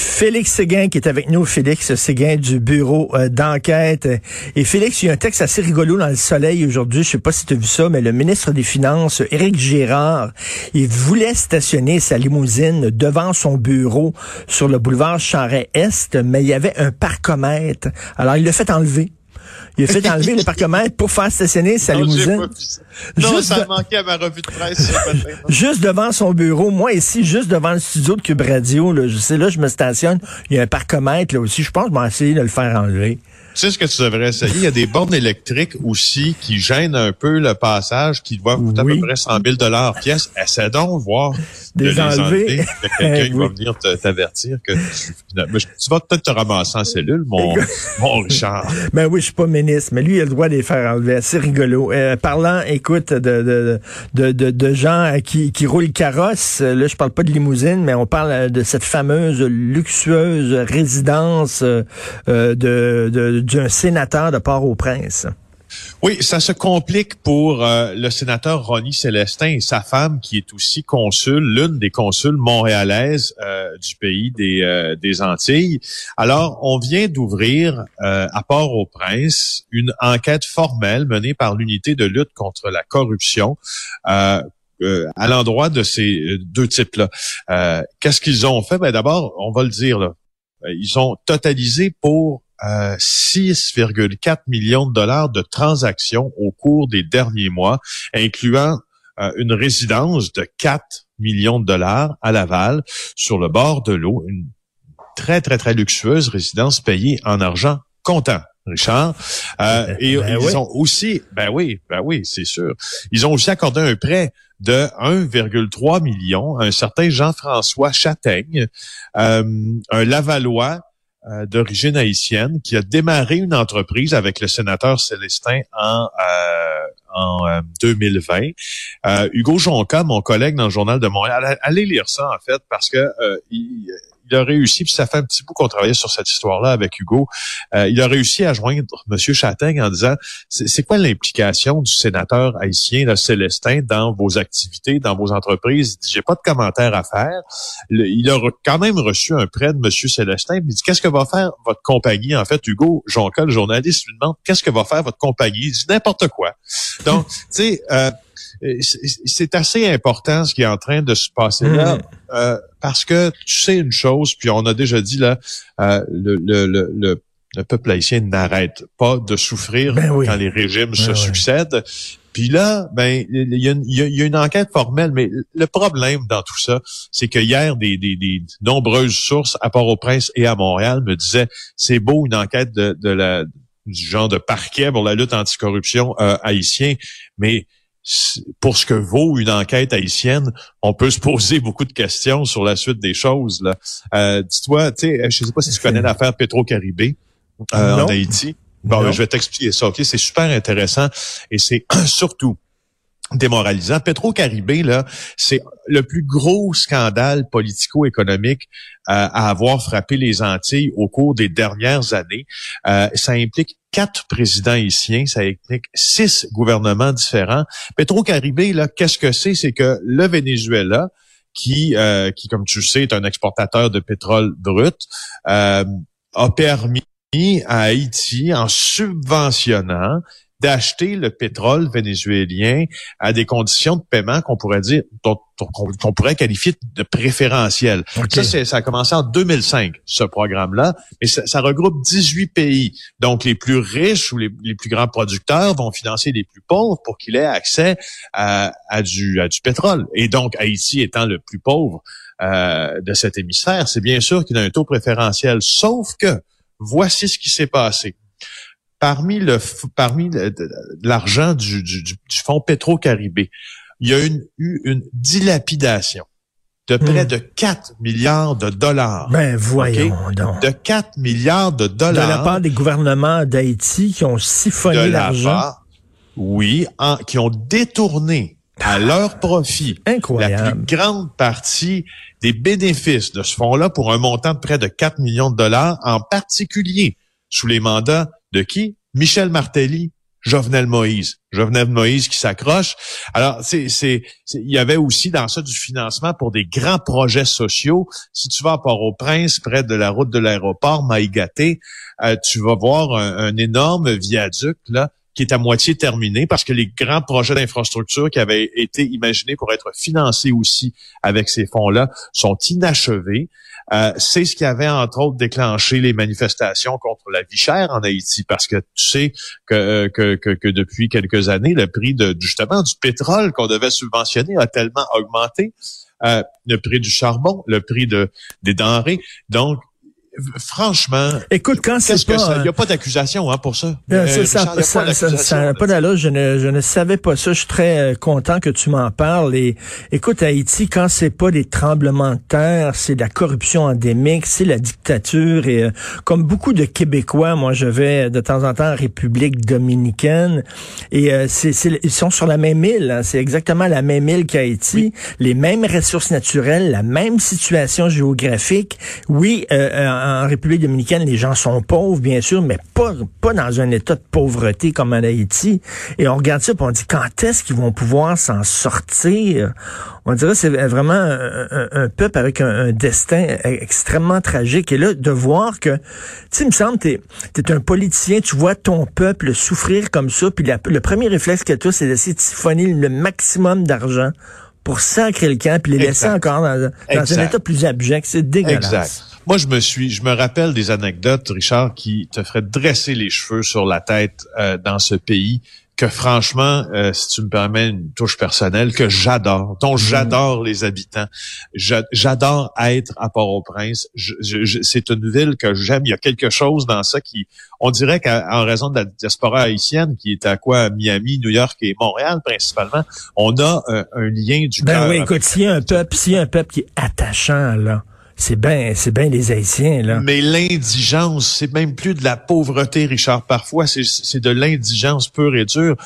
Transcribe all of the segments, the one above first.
Félix Séguin qui est avec nous, Félix Séguin du bureau euh, d'enquête. Et Félix, il y a un texte assez rigolo dans le Soleil aujourd'hui, je sais pas si tu as vu ça, mais le ministre des Finances, Éric Girard, il voulait stationner sa limousine devant son bureau sur le boulevard Charret-Est, mais il y avait un parcomètre. Alors, il l'a fait enlever. Il a fait enlever le parcomètre pour faire stationner sa Non, limousine. Non, Juste ça de- a manqué à ma revue de presse. Juste devant son bureau, moi ici, juste devant le studio de Cube Radio, là, je sais là, je me stationne, il y a un parcomètre là aussi, je pense que je vais essayer de le faire enlever. Tu sais ce que tu devrais essayer? Il y a des bornes électriques aussi qui gênent un peu le passage, qui doivent coûter Oui. à peu près 100 000 pièce. Essaie donc voir de les enlever. quelqu'un qui va venir t'avertir que tu, vas peut-être te ramasser en cellule, mon, mon Richard. Ben oui, je suis pas ministre, mais lui, il a le droit de les faire enlever. C'est rigolo. Euh, parlant, écoute, de, de, de, de, de gens qui, qui roulent carrosse, là, je parle pas de limousine, mais on parle euh, de cette fameuse luxueuse résidence euh, euh, de, de- d'un sénateur de Port-au-Prince. Oui, ça se complique pour euh, le sénateur Ronnie Célestin et sa femme, qui est aussi consul, l'une des consuls montréalaises euh, du pays des, euh, des Antilles. Alors, on vient d'ouvrir à Port-au-Prince une enquête formelle menée par l'unité de lutte contre la corruption. euh, à l'endroit de ces deux types-là. Qu'est-ce qu'ils ont fait? Ben d'abord, on va le dire, là, ils ont totalisé pour euh, 6,4 millions de dollars de transactions au cours des derniers mois, incluant euh, une résidence de 4 millions de dollars à Laval, sur le bord de l'eau, une très, très, très luxueuse résidence payée en argent comptant. Richard. Euh, et Ben ils oui. ont aussi, ben oui, ben oui, c'est sûr. Ils ont aussi accordé un prêt de 1,3 million à un certain Jean-François Châtaigne, euh, un Lavallois euh, d'origine haïtienne qui a démarré une entreprise avec le sénateur Célestin en, euh, en euh, 2020. Euh, Hugo Jonca, mon collègue dans le journal de Montréal, allez lire ça en fait parce que euh, il, il a réussi, puis ça fait un petit bout qu'on travaillait sur cette histoire-là avec Hugo. Euh, il a réussi à joindre M. Châtaigne en disant c'est quoi l'implication du sénateur haïtien, le Célestin, dans vos activités, dans vos entreprises? Il dit J'ai pas de commentaire à faire. Il a quand même reçu un prêt de M. Célestin. Il dit Qu'est-ce que va faire votre compagnie? En fait, Hugo Jonca, le journaliste, lui demande Qu'est-ce que va faire votre compagnie? Il dit n'importe quoi. Donc, tu sais, euh, c'est c'est assez important ce qui est en train de se passer là. Mhm. Euh, parce que tu sais une chose, puis on a déjà dit là, euh, le, le, le, le, le peuple haïtien n'arrête pas de souffrir Ben oui. quand les régimes se ouais. succèdent. Puis là, ben il y, a une- il y a- il y a une enquête formelle, mais le problème dans tout ça, c'est que hier, des, des, des nombreuses sources à Port-au-Prince et à Montréal me disaient c'est beau une enquête de, de la du genre de parquet pour la lutte anticorruption euh, haïtien, mais pour ce que vaut une enquête haïtienne, on peut se poser beaucoup de questions sur la suite des choses. Là. Euh, Dis-toi, tu sais, je sais pas si tu connais l'affaire Petro-Caribé euh, en Haïti. Bon, Non. je vais t'expliquer ça, OK? C'est super intéressant et c'est surtout démoralisant. Petro-Caribé, là, c'est le plus gros scandale politico-économique euh, à avoir frappé les Antilles au cours des dernières années. Euh, ça implique quatre présidents haïtiens, ça implique six gouvernements différents. Petro-Caribé, là, qu'est-ce que c'est? C'est que le Venezuela, qui, euh, qui, comme tu le sais, est un exportateur de pétrole brut, a permis à Haïti, en subventionnant, d'acheter le pétrole vénézuélien à des conditions de paiement qu'on pourrait dire, qu'on pourrait qualifier de préférentielles. OK. Ça, ça a commencé en 2005, ce programme-là, et ça, ça regroupe 18 pays. Donc, les plus riches ou les, les plus grands producteurs vont financer les plus pauvres pour qu'ils aient accès à, à du, à du pétrole. Et donc, Haïti étant le plus pauvre euh, de cet hémisphère, c'est bien sûr qu'il a un taux préférentiel. Sauf que, voici ce qui s'est passé. Parmi le parmi de- de l'argent du, du, du, fonds Petro-Caribé, il y a une, eu une dilapidation de près Hmm. de 4 milliards de dollars. Ben voyons donc. De 4 milliards de De dollars. la part des gouvernements d'Haïti qui ont siphonné de la l'argent. part, oui, en- qui ont détourné à leur profit la Incroyable. plus grande partie des bénéfices de ce fonds-là pour un montant de près de 4 millions de dollars, en particulier sous les mandats de qui? Michel Martelly, Jovenel Moïse. Jovenel Moïse qui s'accroche. Alors, c'est, c'est, il y avait aussi dans ça du financement pour des grands projets sociaux. Si tu vas à Port-au-Prince, près de la route de l'aéroport Maïgaté, euh, tu vas voir un, énorme viaduc là qui est à moitié terminé parce que les grands projets d'infrastructure qui avaient été imaginés pour être financés aussi avec ces fonds-là sont inachevés. Euh, c'est ce qui avait, entre autres, déclenché les manifestations contre la vie chère en Haïti, parce que tu sais que, euh, que, que, depuis quelques années, le prix de justement du pétrole qu'on devait subventionner a tellement augmenté. Euh, le prix du charbon, le prix de, des denrées. Donc, franchement, écoute, quand c'est pas, il n'y a pas d'accusation hein, pour ça. Euh, euh ça, n'a ça, ça, ça pas d'allure. Je ne, je ne savais pas ça. Je suis très euh, content que tu m'en parles. Et écoute, Haïti, quand c'est pas des tremblements de terre, c'est de la corruption endémique, c'est la dictature. Et euh, comme beaucoup de Québécois, moi, je vais de temps en temps en République dominicaine. Et c'est, ils sont sur la même île. Hein. c'est exactement la même île qu'Haïti, les mêmes ressources naturelles, la même situation géographique. Oui. Euh, en République dominicaine, les gens sont pauvres, bien sûr, mais pas, pas dans un état de pauvreté comme en Haïti. Et on regarde ça, et on dit quand est-ce qu'ils vont pouvoir s'en sortir? On dirait que c'est vraiment un, peuple avec un, destin extrêmement tragique. Et là, de voir que, tu sais, il me semble, t'es es un politicien, tu vois ton peuple souffrir comme ça, puis le premier réflexe que tu as, c'est d'essayer de siphonner le maximum d'argent pour sacrer le camp, puis les laisser encore dans, dans un état plus abject. C'est dégueulasse. Exact. Moi, je me suis, je me rappelle des anecdotes, Richard, qui te feraient dresser les cheveux sur la tête euh, dans ce pays que franchement, euh, si tu me permets une touche personnelle, que j'adore, dont mm. j'adore les habitants. J'adore être à Port-au-Prince. c'est une ville que j'aime. Il y a quelque chose dans ça qui, on dirait qu'en raison de la diaspora haïtienne qui est à quoi? Miami, New York et Montréal principalement, on a un, un lien du ben oui, écoute, s'il y a un peuple, s'il y a un peuple qui est attachant là c'est bien, c'est bien les Haïtiens, là. Mais l'indigence, c'est même plus de la pauvreté, Richard. Parfois, c'est de l'indigence pure et dure.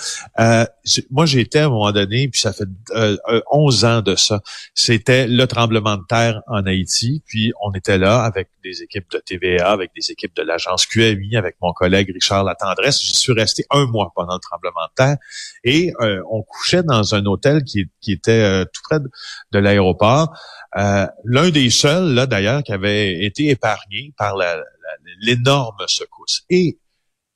Euh, moi, j'étais à un moment donné, puis ça fait euh, 11 ans de ça. C'était le tremblement de terre en Haïti. Puis on était là avec des équipes de TVA, avec des équipes de l'agence QMI, avec mon collègue Richard Latendresse. J'y suis resté un mois pendant le tremblement de terre. Et euh, on couchait dans un hôtel qui, qui était euh, tout près de l'aéroport. Euh, l'un des seuls, là d'ailleurs, qui avait été épargné par l'énorme secousse. Et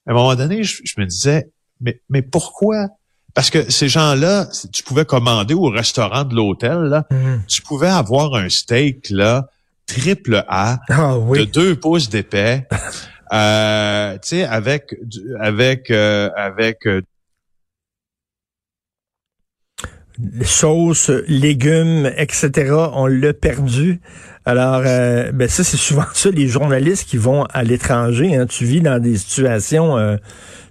à un moment donné, je, me disais, mais, mais pourquoi? Parce que ces gens-là, tu pouvais commander au restaurant de l'hôtel, là, mhm. tu pouvais avoir un steak là triple A ah de deux pouces d'épais, euh, tu sais, avec avec euh, avec sauces, légumes, etc. On l'a perdu. Alors, euh, ben ça, c'est souvent ça, les journalistes qui vont à l'étranger. Hein. Tu vis dans des situations, euh,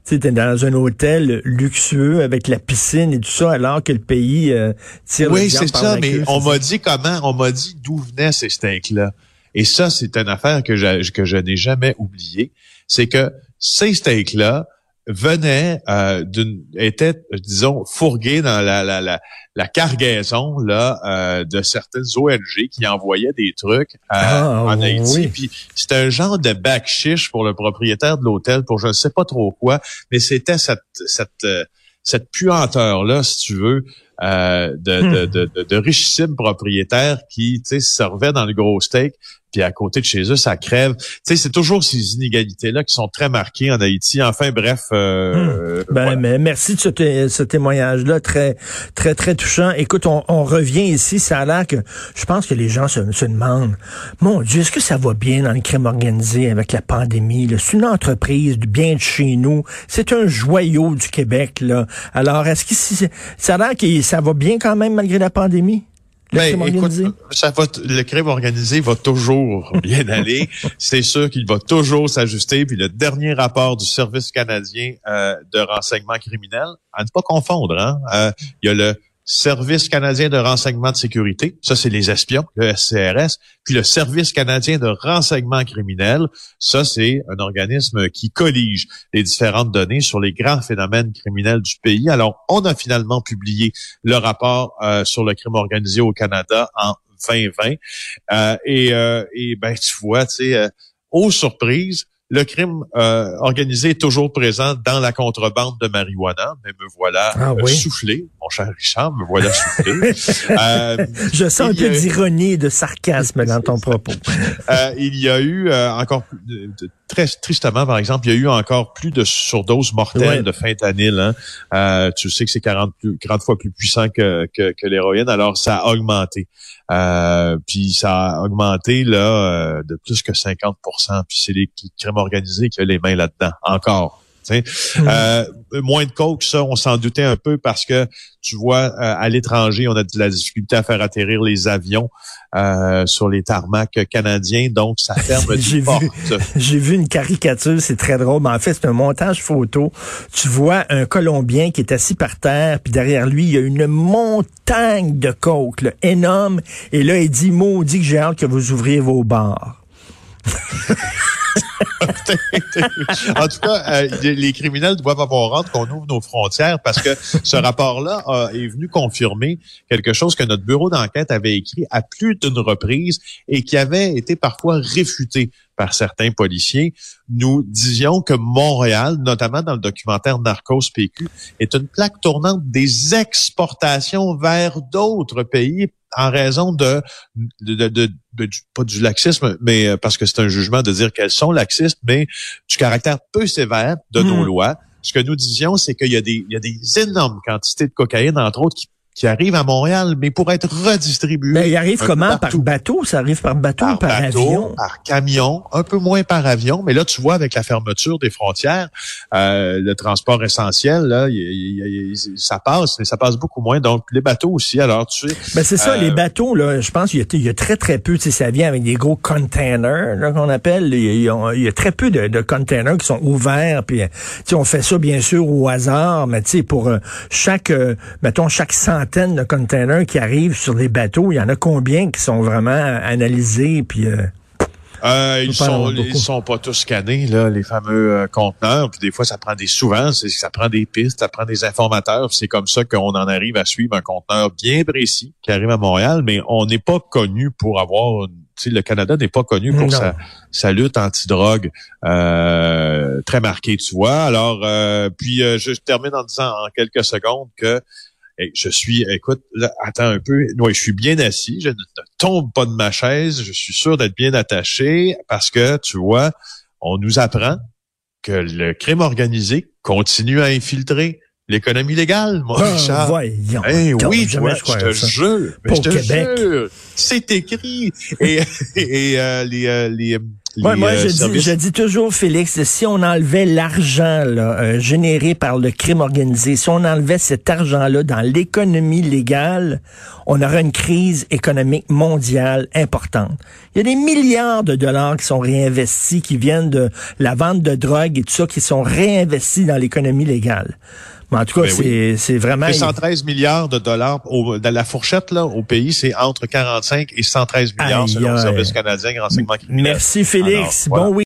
tu es dans un hôtel luxueux avec la piscine et tout ça, alors que le pays euh, tire Oui, c'est ça, mais on m'a dit comment, on m'a dit d'où venaient ces steaks-là. Et ça, c'est une affaire que je, que je n'ai jamais oubliée. C'est que ces steaks-là, venait euh, d'une était disons fourgué dans la la, la, la cargaison là euh, de certaines ONG qui envoyaient des trucs euh, ah, en Haïti. Puis c'était un genre de bac chiche pour le propriétaire de l'hôtel pour je ne sais pas trop quoi mais c'était cette cette cette puanteur là si tu veux euh, de, de, de, de, richissimes propriétaires qui servaient dans le gros steak puis à côté de chez eux, ça crève. Tu sais, c'est toujours ces inégalités-là qui sont très marquées en Haïti. Enfin, bref. Euh, hmm. ben, mais merci de ce, témoignage-là, très, très, très touchant. Écoute, on, revient ici. Ça a l'air que je pense que les gens se, se demandent, mon Dieu, est-ce que ça va bien dans le crime organisé avec la pandémie C'est une entreprise du bien de chez nous. C'est un joyau du Québec. Là. Alors, est-ce que ça a l'air ça va bien quand même malgré la pandémie? Ben, écoute, ça va, le crime organisé va toujours bien aller. C'est sûr qu'il va toujours s'ajuster. Puis le dernier rapport du Service canadien euh, de renseignement criminel, à ne pas confondre, hein, euh, il y a le Service canadien de renseignement de sécurité, ça c'est les espions, le SCRS, puis le Service canadien de renseignement criminel, ça c'est un organisme qui collige les différentes données sur les grands phénomènes criminels du pays. Alors, on a finalement publié le rapport euh, sur le crime organisé au Canada en 2020. Euh, et, euh, et ben tu vois, tu sais, aux surprises, le crime euh, organisé est toujours présent dans la contrebande de marijuana, mais me voilà Ah euh, oui. soufflé, mon cher Richard, me voilà soufflé. Euh, Je sens un peu d'ironie et de sarcasme dans ton propos. euh, il y a eu encore plus de- de- très tristement, par exemple, il y a eu encore plus de surdoses mortelles Ouais. de fentanyl. Hein. Euh, tu sais que c'est 40, plus, 40 fois plus puissant que, que, que l'héroïne, alors ça a augmenté. Euh, puis ça a augmenté là euh, de plus que 50% Puis c'est les crimes organisés qui ont les mains là-dedans, encore. Euh, moins de coke, ça, on s'en doutait un peu parce que tu vois, euh, à l'étranger, on a de la difficulté à faire atterrir les avions euh, sur les tarmacs canadiens, donc ça ferme des vu. portes. J'ai vu une caricature, c'est très drôle, mais en fait, c'est un montage photo. Tu vois un Colombien qui est assis par terre, puis derrière lui, il y a une montagne de coke, là, énorme. Et là, il dit, maudit que j'ai hâte que vous ouvriez vos bars. en tout cas, euh, les criminels doivent avoir hâte qu'on ouvre nos frontières parce que ce rapport-là euh, est venu confirmer quelque chose que notre bureau d'enquête avait écrit à plus d'une reprise et qui avait été parfois réfuté par certains policiers. Nous disions que Montréal, notamment dans le documentaire Narcos PQ, est une plaque tournante des exportations vers d'autres pays en raison de, de, de, de- pas du laxisme, mais euh, parce que c'est un jugement de dire qu'elles sont laxistes, mais du caractère peu sévère de nos Mm. lois. Ce que nous disions, c'est qu'il y a des, il y a des énormes quantités de cocaïne, entre autres, qui, qui arrivent à Montréal, mais pour être redistribuées. Mais il arrive comment? Par bateau? Ça arrive par bateau ou Par par bateau, avion? par camion, un peu moins par avion, mais là tu vois avec la fermeture des frontières, euh, le transport essentiel là, il- il- il- ça passe, mais ça passe beaucoup moins. Donc les bateaux aussi. Alors tu sais, Ben c'est ça, Euh, les bateaux, là, je pense qu'il y, y a très, très peu, tu sais, ça vient avec des gros containers, là, qu'on appelle. Il y, a, il y a- très peu de, de containers qui sont ouverts, puis, euh, tu sais, on fait ça, bien sûr, au hasard, mais tu sais, pour euh, chaque, mettons, chaque centaine de containers qui arrivent sur les bateaux, il y en a combien qui sont vraiment analysés, puis... euh, Euh, ils sont ils sont pas tous scannés là, les fameux euh, conteneurs. Puis des fois, ça prend des souvent, c'est- ça prend des pistes, ça prend des informateurs. C'est comme ça qu'on en arrive à suivre un conteneur bien précis qui arrive à Montréal. Mais on n'est pas connu pour avoir, une- tu sais, le Canada n'est pas connu pour sa, sa lutte anti-drogue euh, très marquée, tu vois. Alors, euh, puis euh, je termine en disant en quelques secondes que Je suis, écoute, là, attends un peu. Oui, je suis bien assis. Je ne ne tombe pas de ma chaise. Je suis sûr d'être bien attaché parce que, tu vois, on nous apprend que le crime organisé continue à infiltrer l'économie légale, mon ah, Richard. voyons. Eh oui, toi, je te ça. jure. je te Québec. jure. C'est écrit. Et, et euh, les, euh, les, Moi, euh, je, dis, je dis toujours, Félix, si on enlevait l'argent là, euh, généré par le crime organisé, si on enlevait cet argent-là dans l'économie légale, on aurait une crise économique mondiale importante. Il y a des milliards de dollars qui sont réinvestis, qui viennent de la vente de drogue et tout ça, qui sont réinvestis dans l'économie légale. Mais en tout cas, Ben c'est vraiment... C'est 113 milliards de dollars au, dans la fourchette là au pays, c'est entre 45 et 113 milliards Aïe, selon le service canadien de renseignement criminel. Merci, Félix. Alors, voilà. Bon week